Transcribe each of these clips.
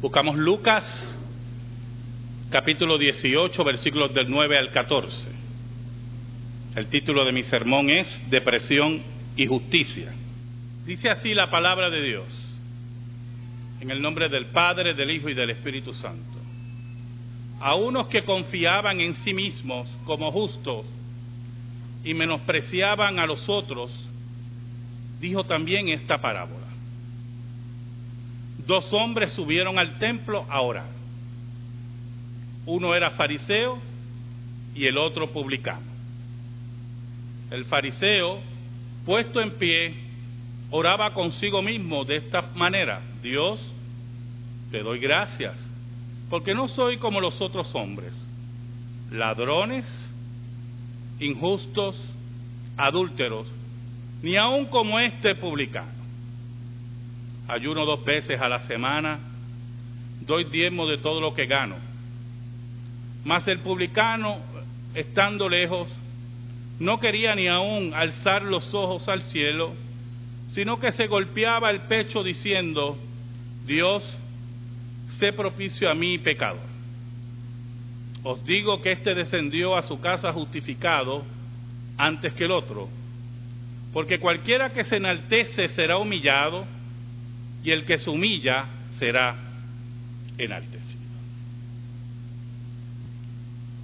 Buscamos Lucas capítulo 18 versículos del 9 al 14. El título de mi sermón es Depresión y Justicia. Dice así la palabra de Dios, en el nombre del Padre, del Hijo y del Espíritu Santo. A unos que confiaban en sí mismos como justos y menospreciaban a los otros, dijo también esta parábola. Dos hombres subieron al templo a orar. Uno era fariseo y el otro publicano. El fariseo, puesto en pie, oraba consigo mismo de esta manera, Dios, te doy gracias, porque no soy como los otros hombres, ladrones, injustos, adúlteros, ni aun como este publicano. Ayuno dos veces a la semana, doy diezmo de todo lo que gano. Mas el publicano, estando lejos, no quería ni aun alzar los ojos al cielo, sino que se golpeaba el pecho diciendo, Dios, sé propicio a mí pecador. Os digo que éste descendió a su casa justificado antes que el otro, porque cualquiera que se enaltece será humillado, y el que se humilla será enaltecido.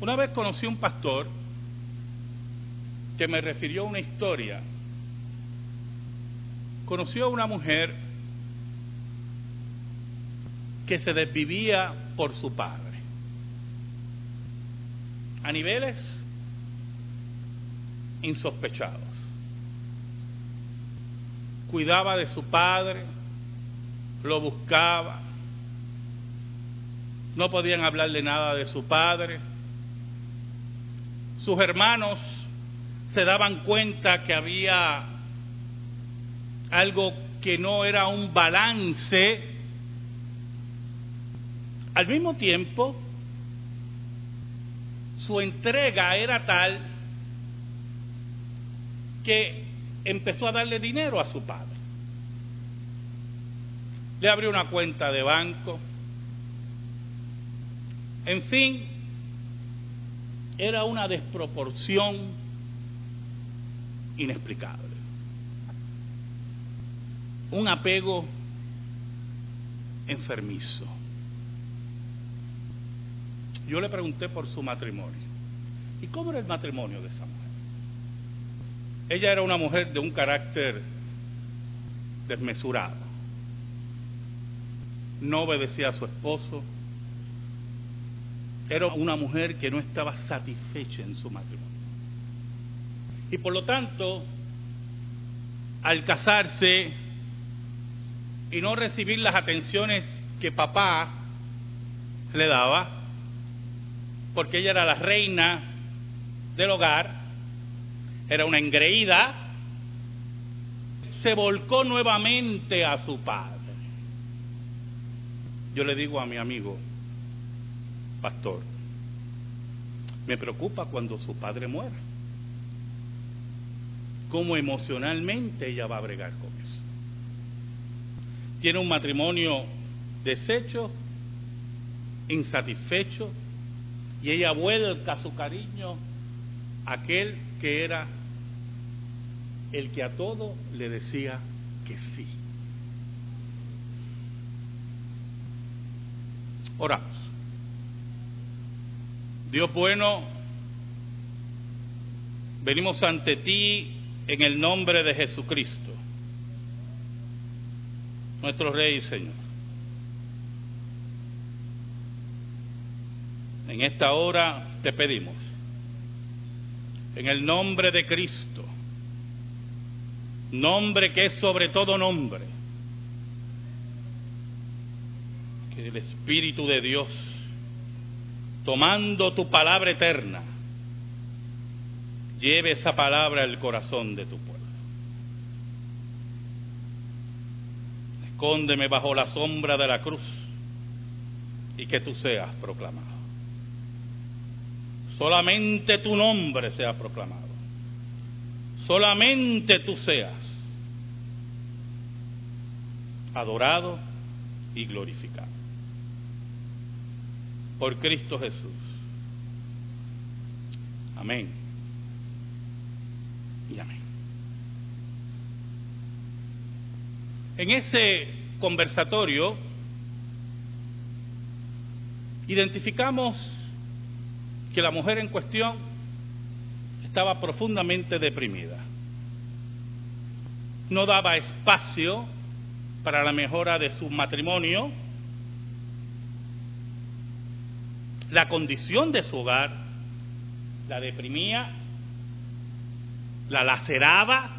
Una vez conocí un pastor que me refirió una historia. Conoció a una mujer que se desvivía por su padre a niveles insospechados. Cuidaba de su padre, lo buscaba, no podían hablarle nada de su padre. Sus hermanos se daban cuenta que había algo que no era un balance. Al mismo tiempo, su entrega era tal que empezó a darle dinero a su padre. Le abrió una cuenta de banco. En fin, era una desproporción inexplicable. Un apego enfermizo. Yo le pregunté por su matrimonio. ¿Y cómo era el matrimonio de esa mujer? Ella era una mujer de un carácter desmesurado. No obedecía a su esposo. Era una mujer que no estaba satisfecha en su matrimonio. Y por lo tanto, al casarse y no recibir las atenciones que papá le daba, porque ella era la reina del hogar, era una engreída, se volcó nuevamente a su padre. Yo le digo a mi amigo, pastor, me preocupa cuando su padre muera. ¿Cómo emocionalmente ella va a bregar con eso? Tiene un matrimonio deshecho, insatisfecho, y ella vuelca su cariño a aquel que era el que a todo le decía que sí. Oramos. Dios bueno, venimos ante ti en el nombre de Jesucristo, nuestro Rey y Señor. En esta hora te pedimos, en el nombre de Cristo, nombre que es sobre todo nombre, que el Espíritu de Dios, tomando tu palabra eterna, lleve esa palabra al corazón de tu pueblo. Escóndeme bajo la sombra de la cruz y que tú seas proclamado solamente tu nombre sea proclamado, solamente tú seas adorado y glorificado. Por Cristo Jesús. Amén. Y amén. En ese conversatorio identificamos que la mujer en cuestión estaba profundamente deprimida. No daba espacio para la mejora de su matrimonio, la condición de su hogar la deprimía, la laceraba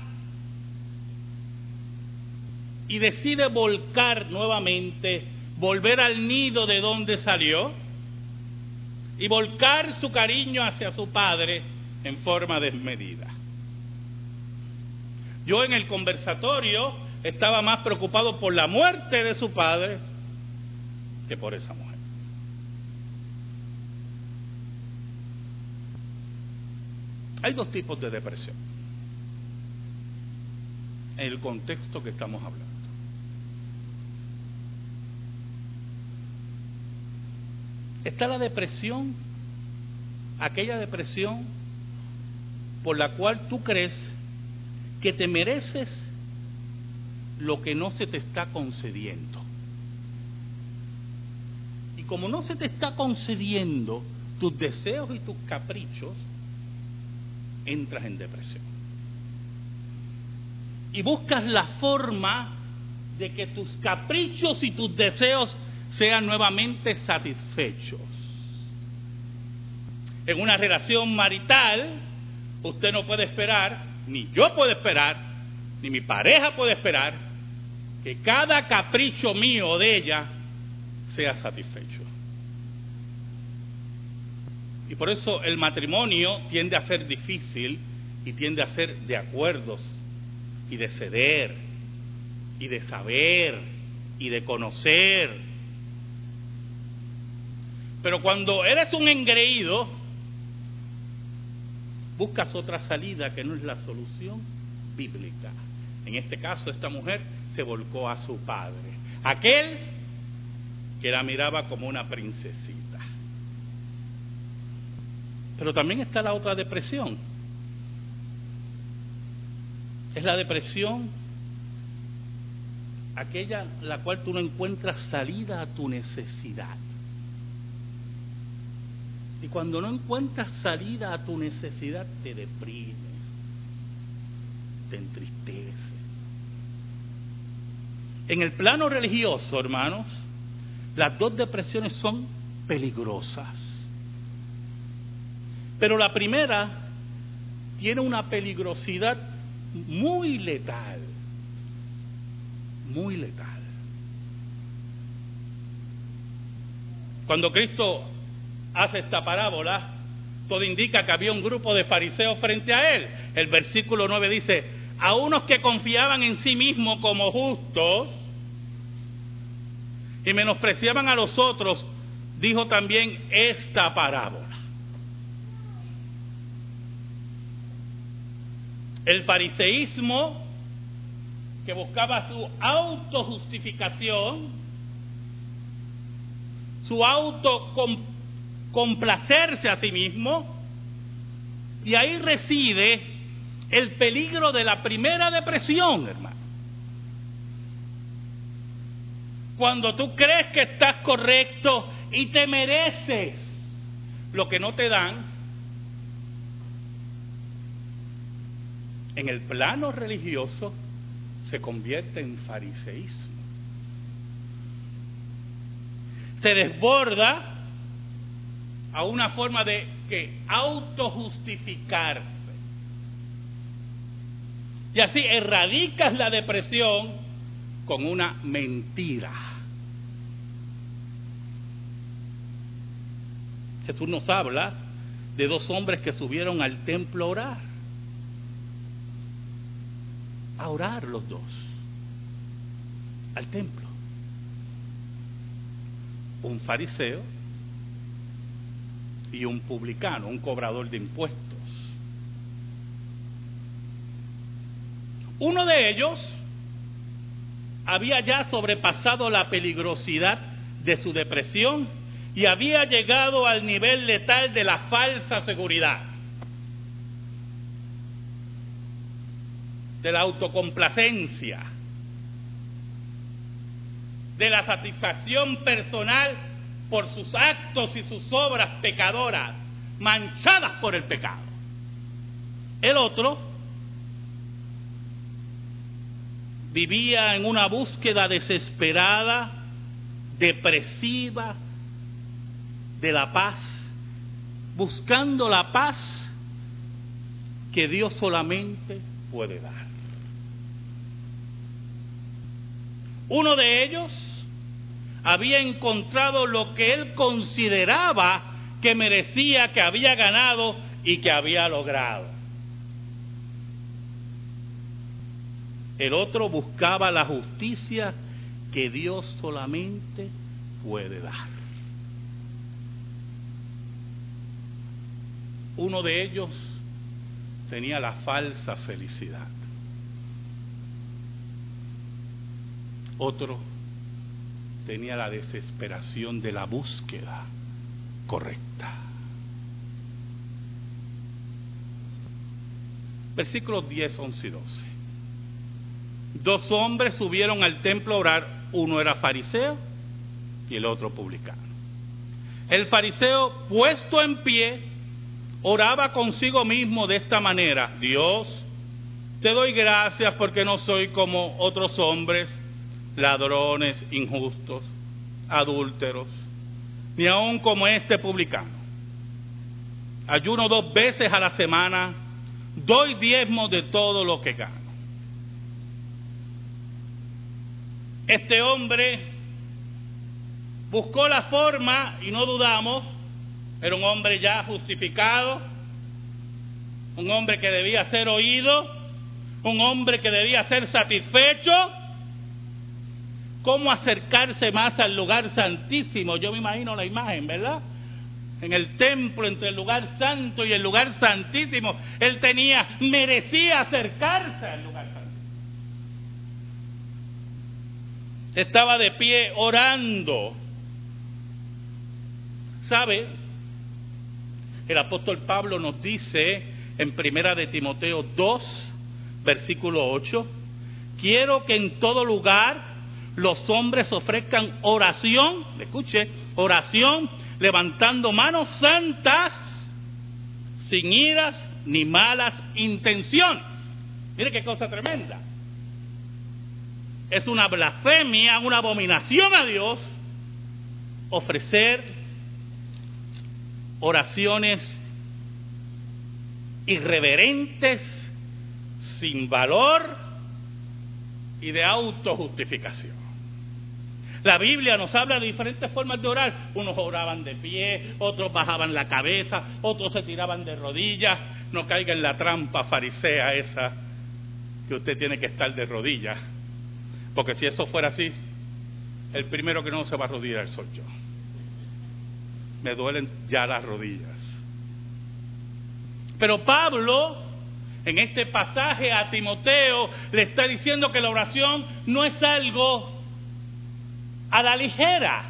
y decide volcar nuevamente, volver al nido de donde salió y volcar su cariño hacia su padre en forma desmedida. Yo en el conversatorio estaba más preocupado por la muerte de su padre que por esa mujer. Hay dos tipos de depresión en el contexto que estamos hablando. Está la depresión, aquella depresión por la cual tú crees que te mereces lo que no se te está concediendo. Y como no se te está concediendo tus deseos y tus caprichos, entras en depresión. Y buscas la forma de que tus caprichos y tus deseos sean nuevamente satisfechos. En una relación marital, usted no puede esperar, ni yo puedo esperar, ni mi pareja puede esperar, que cada capricho mío o de ella sea satisfecho. Y por eso el matrimonio tiende a ser difícil y tiende a ser de acuerdos y de ceder y de saber y de conocer. Pero cuando eres un engreído, buscas otra salida que no es la solución bíblica. En este caso, esta mujer se volcó a su padre, aquel que la miraba como una princesita. Pero también está la otra depresión. Es la depresión aquella la cual tú no encuentras salida a tu necesidad. Y cuando no encuentras salida a tu necesidad, te deprimes, te entristeces. En el plano religioso, hermanos, las dos depresiones son peligrosas. Pero la primera tiene una peligrosidad muy letal, muy letal. Cuando Cristo hace esta parábola, todo indica que había un grupo de fariseos frente a él. El versículo 9 dice, a unos que confiaban en sí mismos como justos y menospreciaban a los otros, dijo también esta parábola. El fariseísmo, que buscaba su autojustificación, su autocomplacerse a sí mismo, y ahí reside el peligro de la primera depresión, hermano. Cuando tú crees que estás correcto y te mereces lo que no te dan, en el plano religioso se convierte en fariseísmo. Se desborda a una forma de que autojustificarse. Y así erradicas la depresión con una mentira. Jesús nos habla de dos hombres que subieron al templo a orar a orar los dos al templo. Un fariseo y un publicano, un cobrador de impuestos. Uno de ellos había ya sobrepasado la peligrosidad de su depresión y había llegado al nivel letal de la falsa seguridad, de la autocomplacencia, de la satisfacción personal por sus actos y sus obras pecadoras, manchadas por el pecado. El otro vivía en una búsqueda desesperada, depresiva, de la paz, buscando la paz que Dios solamente puede dar. Uno de ellos había encontrado lo que él consideraba que merecía, que había ganado y que había logrado. El otro buscaba la justicia que Dios solamente puede dar. Uno de ellos tenía la falsa felicidad. Otro tenía la desesperación de la búsqueda correcta. Versículos 10, 11 y 12. Dos hombres subieron al templo a orar, uno era fariseo y el otro publicano. El fariseo, puesto en pie, oraba consigo mismo de esta manera, Dios, te doy gracias porque no soy como otros hombres, ladrones, injustos, adúlteros, ni aun como este publicano. Ayuno dos veces a la semana, doy diezmo de todo lo que gano. Este hombre buscó la forma, y no dudamos, era un hombre ya justificado, un hombre que debía ser oído, un hombre que debía ser satisfecho. ¿Cómo acercarse más al lugar santísimo? Yo me imagino la imagen, ¿verdad? En el templo, entre el lugar santo y el lugar santísimo, él tenía, merecía acercarse al lugar santísimo. Estaba de pie orando. ¿Sabe? El apóstol Pablo nos dice en Primera de Timoteo 2, versículo 8, quiero que en todo lugar los hombres ofrezcan oración, escuche, oración, levantando manos santas, sin iras ni malas intenciones. Mire qué cosa tremenda. Es una blasfemia, una abominación a Dios ofrecer oraciones irreverentes, sin valor y de autojustificación. La Biblia nos habla de diferentes formas de orar. Unos oraban de pie, otros bajaban la cabeza, otros se tiraban de rodillas. No caiga en la trampa farisea esa que usted tiene que estar de rodillas. Porque si eso fuera así, el primero que no se va a arrodillar soy yo me duelen ya las rodillas. Pero Pablo, en este pasaje a Timoteo, le está diciendo que la oración no es algo a la ligera.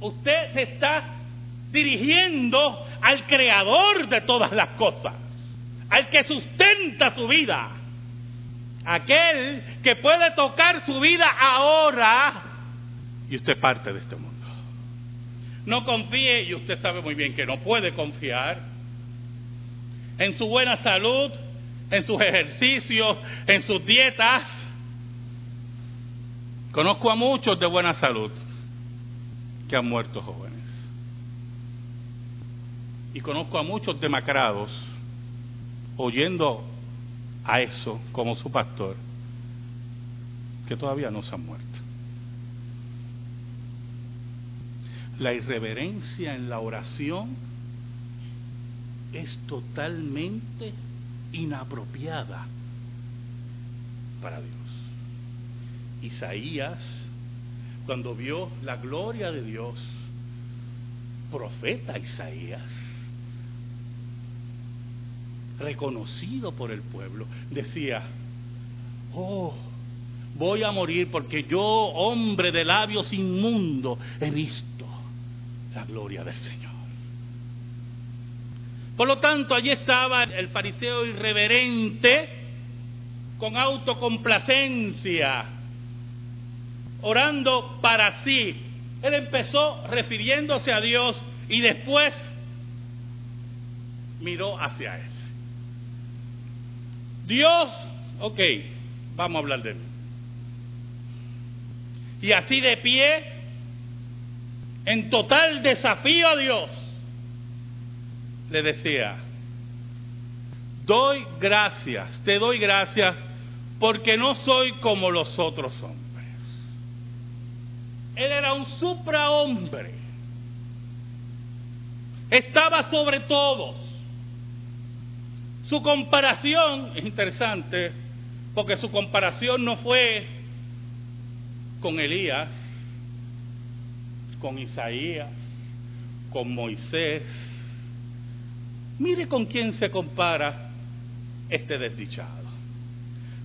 Usted se está dirigiendo al creador de todas las cosas, al que sustenta su vida, aquel que puede tocar su vida ahora y usted parte de este mundo. No confíe, y usted sabe muy bien que no puede confiar, en su buena salud, en sus ejercicios, en sus dietas. Conozco a muchos de buena salud que han muerto jóvenes. Y conozco a muchos demacrados oyendo a eso como su pastor, que todavía no se han muerto. La irreverencia en la oración es totalmente inapropiada para Dios. Isaías, cuando vio la gloria de Dios, profeta Isaías, reconocido por el pueblo, decía, oh, voy a morir porque yo, hombre de labios inmundo, he visto la gloria del Señor. Por lo tanto, allí estaba el fariseo irreverente con autocomplacencia, orando para sí. Él empezó refiriéndose a Dios y después miró hacia él. Dios, ok, vamos a hablar de él. Y así de pie, en total desafío a Dios, le decía, doy gracias, te doy gracias porque no soy como los otros hombres. Él era un suprahombre. Estaba sobre todos. Su comparación es interesante porque su comparación no fue con Elías, con Isaías, con Moisés. Mire con quién se compara este desdichado.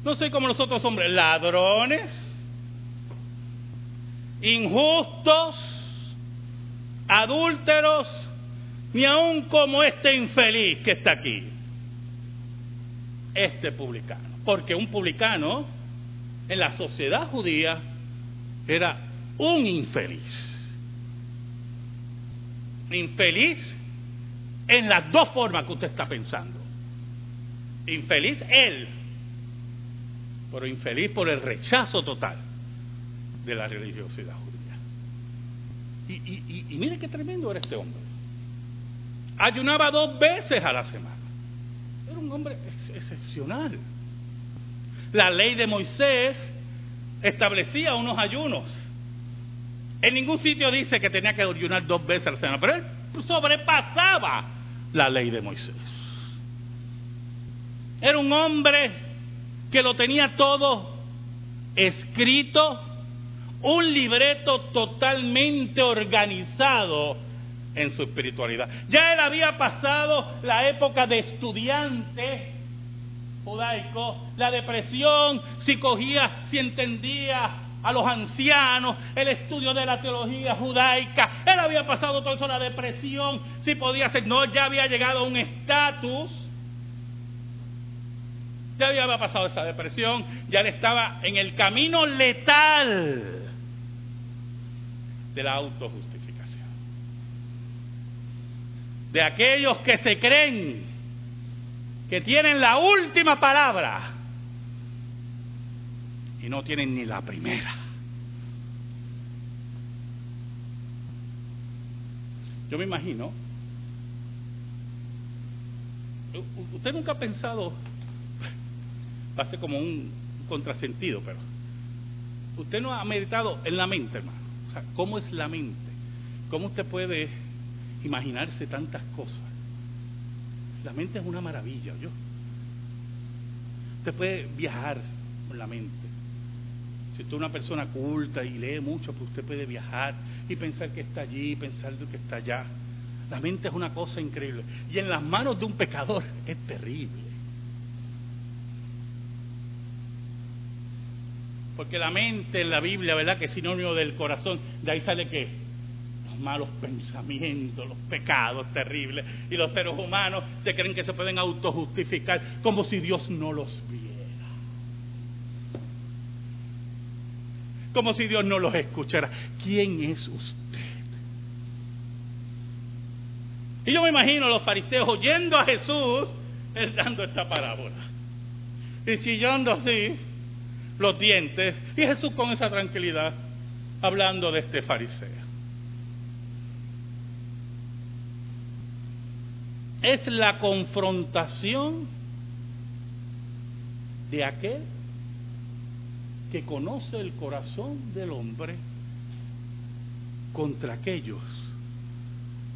No soy como los otros hombres, ladrones, injustos, adúlteros, ni aun como este infeliz que está aquí, este publicano. Porque un publicano en la sociedad judía era un infeliz. Infeliz en las dos formas que usted está pensando. Infeliz él, pero infeliz por el rechazo total de la religiosidad judía. Y, y mire qué tremendo era este hombre. Ayunaba dos veces a la semana. Era un hombre excepcional. La ley de Moisés establecía unos ayunos. En ningún sitio dice que tenía que ayunar dos veces a la semana, pero él sobrepasaba la ley de Moisés. Era un hombre que lo tenía todo escrito, un libreto totalmente organizado en su espiritualidad. Ya él había pasado la época de estudiante judaico, la depresión, si cogía, si entendía a los ancianos, el estudio de la teología judaica. Él había pasado todo eso, la depresión, si podía ser, no, ya había llegado a un estatus. Ya había pasado esa depresión, ya él estaba en el camino letal de la autojustificación. De aquellos que se creen que tienen la última palabra y no tienen ni la primera. Yo me imagino, usted nunca ha pensado, va como un contrasentido, pero usted no ha meditado en la mente, hermano. ¿Cómo es la mente? ¿Cómo usted puede imaginarse tantas cosas? La mente es una maravilla, yo. Usted puede viajar con la mente. Si usted es una persona culta y lee mucho, pues usted puede viajar y pensar que está allí, pensar que está allá. La mente es una cosa increíble. Y en las manos de un pecador es terrible. Porque la mente en la Biblia, ¿verdad? Que es sinónimo del corazón. De ahí sale que los malos pensamientos, los pecados terribles. Y los seres humanos se creen que se pueden autojustificar como si Dios no los viera. como si Dios no los escuchara. ¿Quién es usted? Y yo me imagino a los fariseos oyendo a Jesús, él dando esta parábola. Y chillando así los dientes. Y Jesús con esa tranquilidad, hablando de este fariseo. Es la confrontación de aquel que conoce el corazón del hombre contra aquellos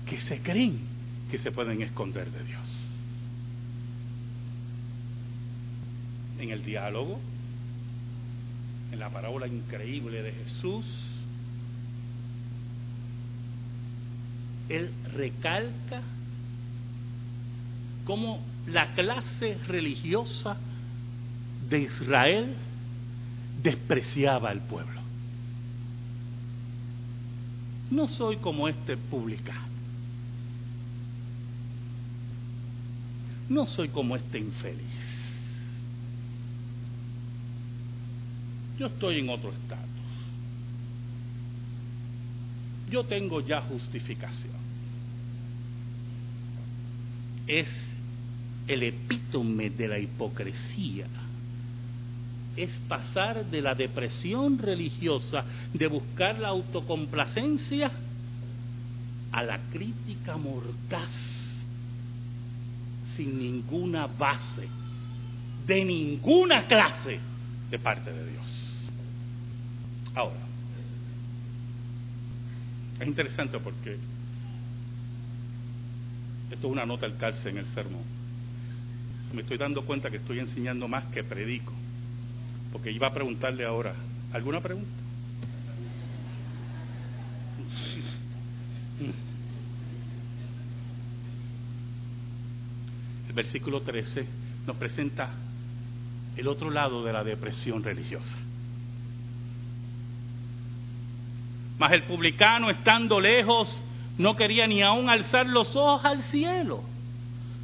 que se creen que se pueden esconder de Dios. En el diálogo, en la parábola increíble de Jesús, Él recalca cómo la clase religiosa de Israel despreciaba al pueblo. no soy como este publicano. No soy como este infeliz. Yo estoy en otro estatus. Yo tengo ya justificación. Es el epítome de la hipocresía es pasar de la depresión religiosa, de buscar la autocomplacencia, a la crítica mortaz, sin ninguna base, de ninguna clase de parte de Dios. Ahora, es interesante porque esto es una nota al calce en el sermón. Me estoy dando cuenta que estoy enseñando más que predico porque iba a preguntarle ahora, ¿alguna pregunta? El versículo 13 nos presenta el otro lado de la depresión religiosa. Mas el publicano, estando lejos, no quería ni aún alzar los ojos al cielo,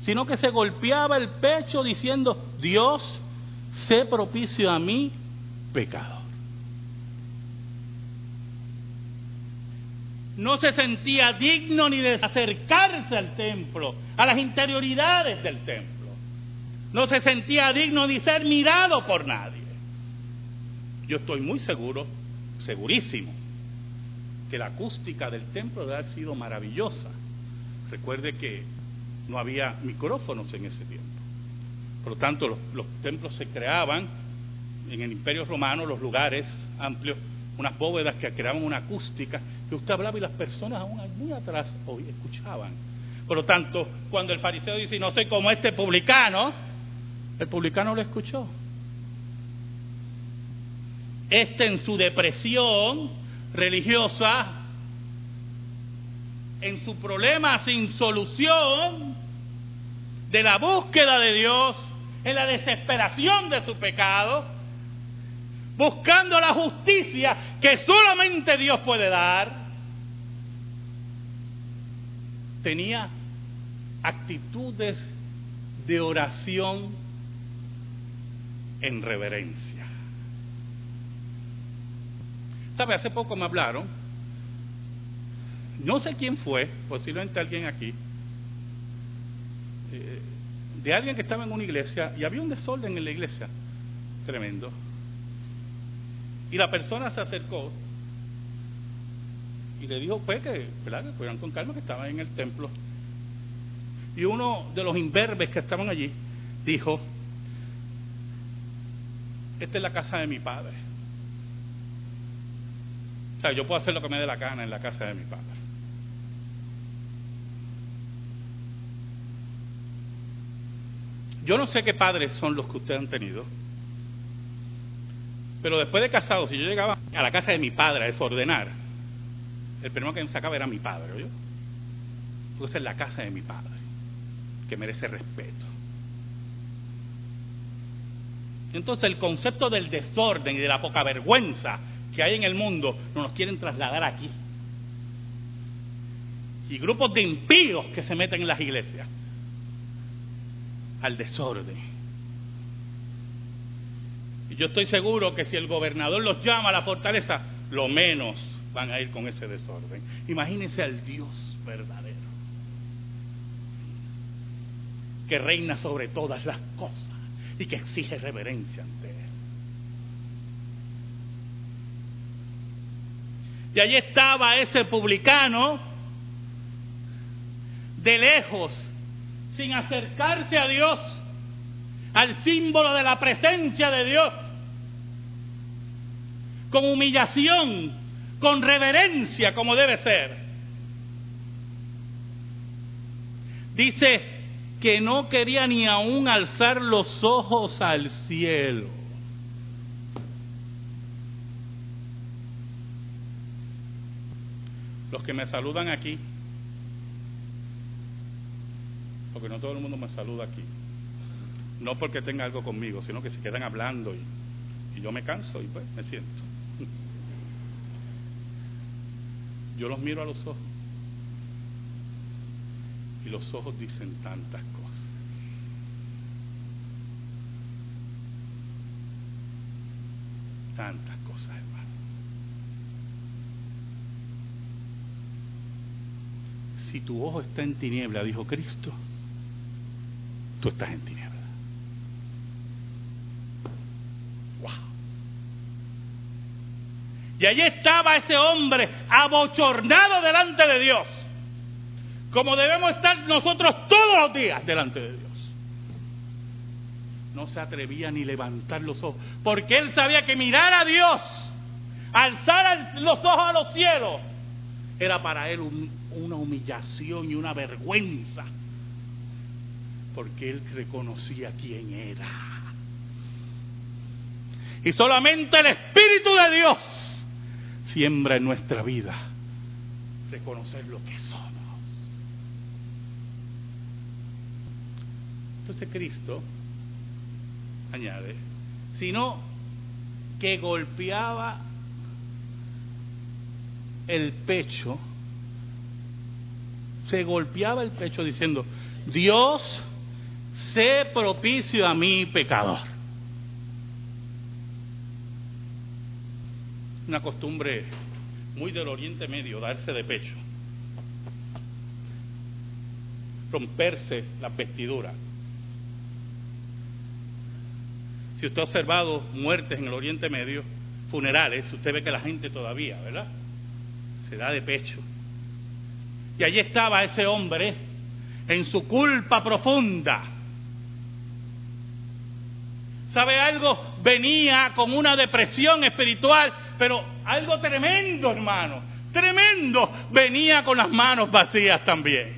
sino que se golpeaba el pecho diciendo, Dios, sé propicio a mí, pecador. No se sentía digno ni de acercarse al templo, a las interioridades del templo. No se sentía digno ni ser mirado por nadie. Yo estoy muy seguro, segurísimo, que la acústica del templo debe haber sido maravillosa. Recuerde que no había micrófonos en ese tiempo. Por lo tanto, los, templos se creaban en el Imperio Romano, los lugares amplios, unas bóvedas que creaban una acústica que usted hablaba y las personas aún muy atrás hoy escuchaban. Por lo tanto, cuando el fariseo dice, no soy como este publicano, el publicano lo escuchó. Este en su depresión religiosa, en su problema sin solución de la búsqueda de Dios, en la desesperación de su pecado, buscando la justicia que solamente Dios puede dar, tenía actitudes de oración en reverencia. Hace poco me hablaron, no sé quién fue, posiblemente alguien aquí, eh, de alguien que estaba en una iglesia y había un desorden en la iglesia tremendo. Y la persona se acercó y le dijo pues que, ¿verdad? que fueran con calma, que estaban en el templo. Y uno de los imberbes que estaban allí dijo, esta es la casa de mi padre. Yo puedo hacer lo que me dé la gana en la casa de mi padre. Yo no sé qué padres son los que ustedes han tenido, pero después de casado, si yo llegaba a la casa de mi padre a desordenar, el primero que me sacaba era mi padre. Entonces es la casa de mi padre, que merece respeto. Entonces el concepto del desorden y de la poca vergüenza que hay en el mundo no nos quieren trasladar aquí. Y grupos de impíos que se meten en las iglesias al desorden. Y yo estoy seguro que si el gobernador los llama a la fortaleza, lo menos van a ir con ese desorden. Imagínense al Dios verdadero, que reina sobre todas las cosas y que exige reverencia ante Él. Y allí estaba ese publicano, de lejos, sin acercarse a Dios, al símbolo de la presencia de Dios, con humillación, con reverencia como debe ser. Dice que no quería ni aún alzar los ojos al cielo. Los que me saludan aquí porque no todo el mundo me saluda aquí. No porque tenga algo conmigo, sino que se quedan hablando y, yo me canso y pues me siento. Yo los miro a los ojos y los ojos dicen tantas cosas. Tantas cosas, hermano. Si tu ojo está en tiniebla, dijo Cristo, tú estás en tiniebla. Wow. Y allí estaba ese hombre abochornado delante de Dios como debemos estar nosotros todos los días delante de Dios. No se atrevía ni levantar los ojos, porque él sabía que mirar a Dios, alzar los ojos a los cielos, era para él una humillación y una vergüenza, porque él reconocía quién era. Y solamente el Espíritu de Dios siembra en nuestra vida reconocer lo que somos. Entonces Cristo añade, sino que golpeaba el pecho, se golpeaba el pecho diciendo, Dios, sé propicio a mi pecador. Una costumbre muy del Oriente Medio, darse de pecho, romperse las vestiduras Si usted ha observado muertes en el Oriente Medio, funerales, usted ve que la gente todavía, ¿verdad? Se da de pecho. Y allí estaba ese hombre en su culpa profunda. ¿Sabe algo? Venía con una depresión espiritual, pero algo tremendo, hermano, tremendo. Venía con las manos vacías también.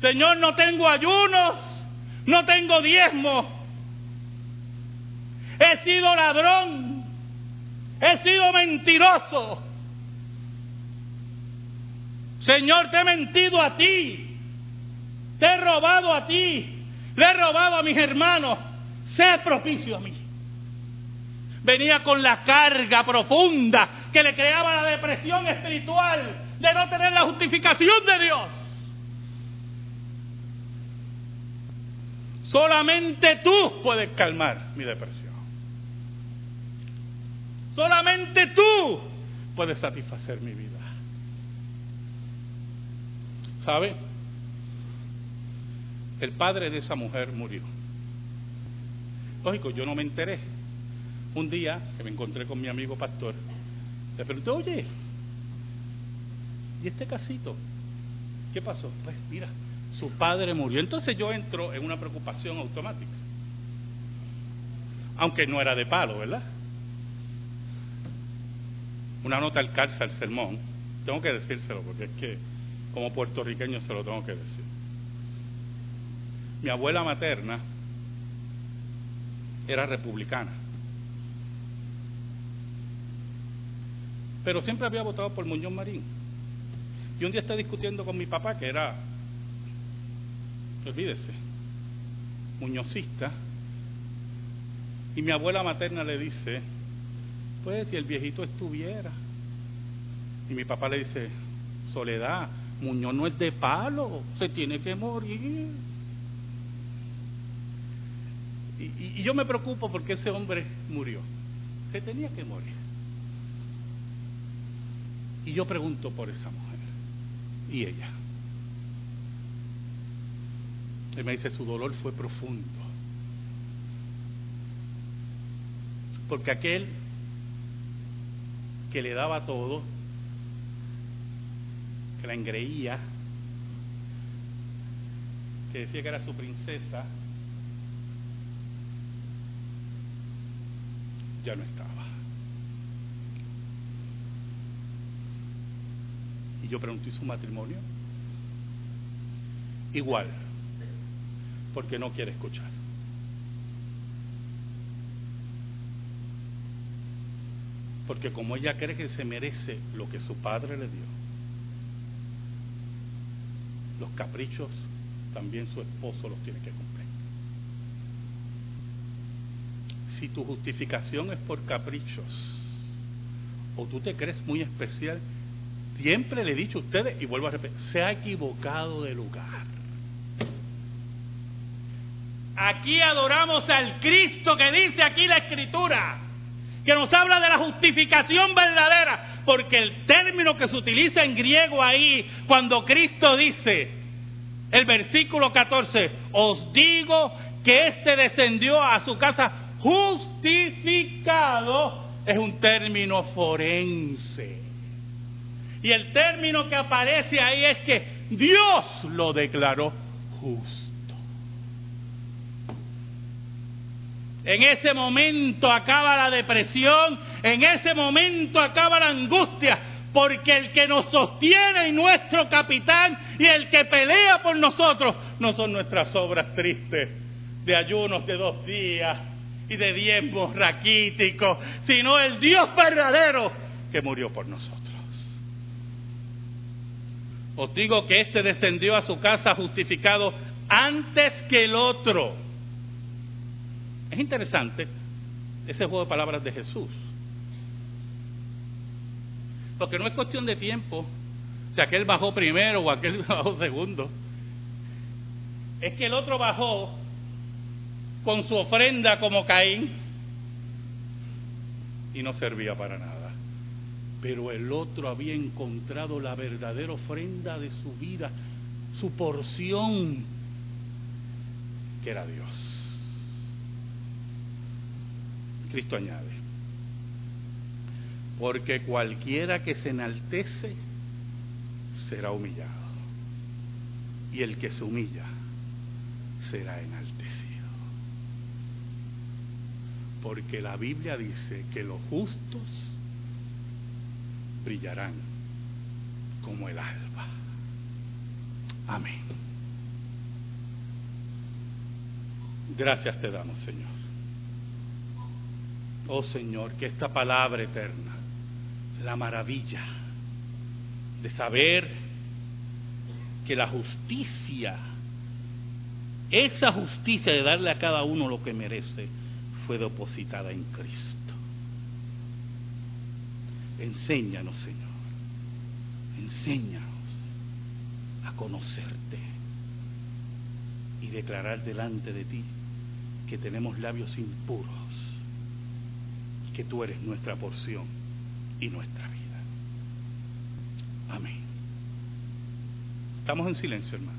Señor, no tengo ayunos, no tengo diezmos, he sido ladrón, he sido mentiroso. Señor, te he mentido a ti, te he robado a ti, le he robado a mis hermanos, sé propicio a mí. Venía con la carga profunda que le creaba la depresión espiritual de no tener la justificación de Dios. Solamente tú puedes calmar mi depresión. Solamente tú puedes satisfacer mi vida. ¿Sabe? El padre de esa mujer murió. Lógico, yo no me enteré. Un día que me encontré con mi amigo pastor, le pregunté, oye, ¿y este casito? ¿Qué pasó? Pues mira, su padre murió. Entonces yo entro en una preocupación automática. Aunque no era de palo, ¿verdad? una nota al calza al sermón, tengo que decírselo porque es que como puertorriqueño se lo tengo que decir. Mi abuela materna era republicana, pero siempre había votado por Muñoz Marín. Y un día está discutiendo con mi papá, que era, olvídese, muñozista, y mi abuela materna le dice, pues si el viejito estuviera. Y mi papá le dice, Soledad, Muñoz no es de palo, se tiene que morir. Y, yo me preocupo porque ese hombre murió. Se tenía que morir. Y yo pregunto por esa mujer. Y ella. Él me dice, su dolor fue profundo. Porque aquel que le daba todo, que la engreía, que decía que era su princesa, ya no estaba. Y yo pregunté su matrimonio? Igual, porque no quiere escuchar. Porque como ella cree que se merece lo que su padre le dio, los caprichos también su esposo los tiene que cumplir. Si tu justificación es por caprichos, o tú te crees muy especial, Siempre le he dicho a ustedes, y vuelvo a repetir, se ha equivocado de lugar. Aquí adoramos al Cristo que dice aquí la Escritura, que nos habla de la justificación verdadera, porque el término que se utiliza en griego ahí, cuando Cristo dice, el versículo 14, os digo que éste descendió a su casa justificado, es un término forense. Y el término que aparece ahí es que Dios lo declaró justo. En ese momento acaba la depresión, en ese momento acaba la angustia, porque el que nos sostiene y nuestro capitán y el que pelea por nosotros no son nuestras obras tristes de ayunos de dos días y de diezmos raquíticos, sino el Dios verdadero que murió por nosotros. Os digo que éste descendió a su casa justificado antes que el otro. Es interesante ese juego de palabras de Jesús. Porque no es cuestión de tiempo, si aquel bajó primero o aquel bajó segundo. Es que el otro bajó con su ofrenda como Caín y no servía para nada pero el otro había encontrado la verdadera ofrenda de su vida, su porción, que era Dios. Cristo añade, porque cualquiera que se enaltece será humillado, y el que se humilla será enaltecido. Porque la Biblia dice que los justos brillarán como el alba. Amén. Gracias te damos, Señor. Oh Señor, que esta palabra eterna, la maravilla de saber que la justicia, esa justicia de darle a cada uno lo que merece, fue depositada en Cristo. Enséñanos, Señor. Enséñanos a conocerte y declarar delante de ti que tenemos labios impuros que tú eres nuestra porción y nuestra vida. Amén. Estamos en silencio, hermano.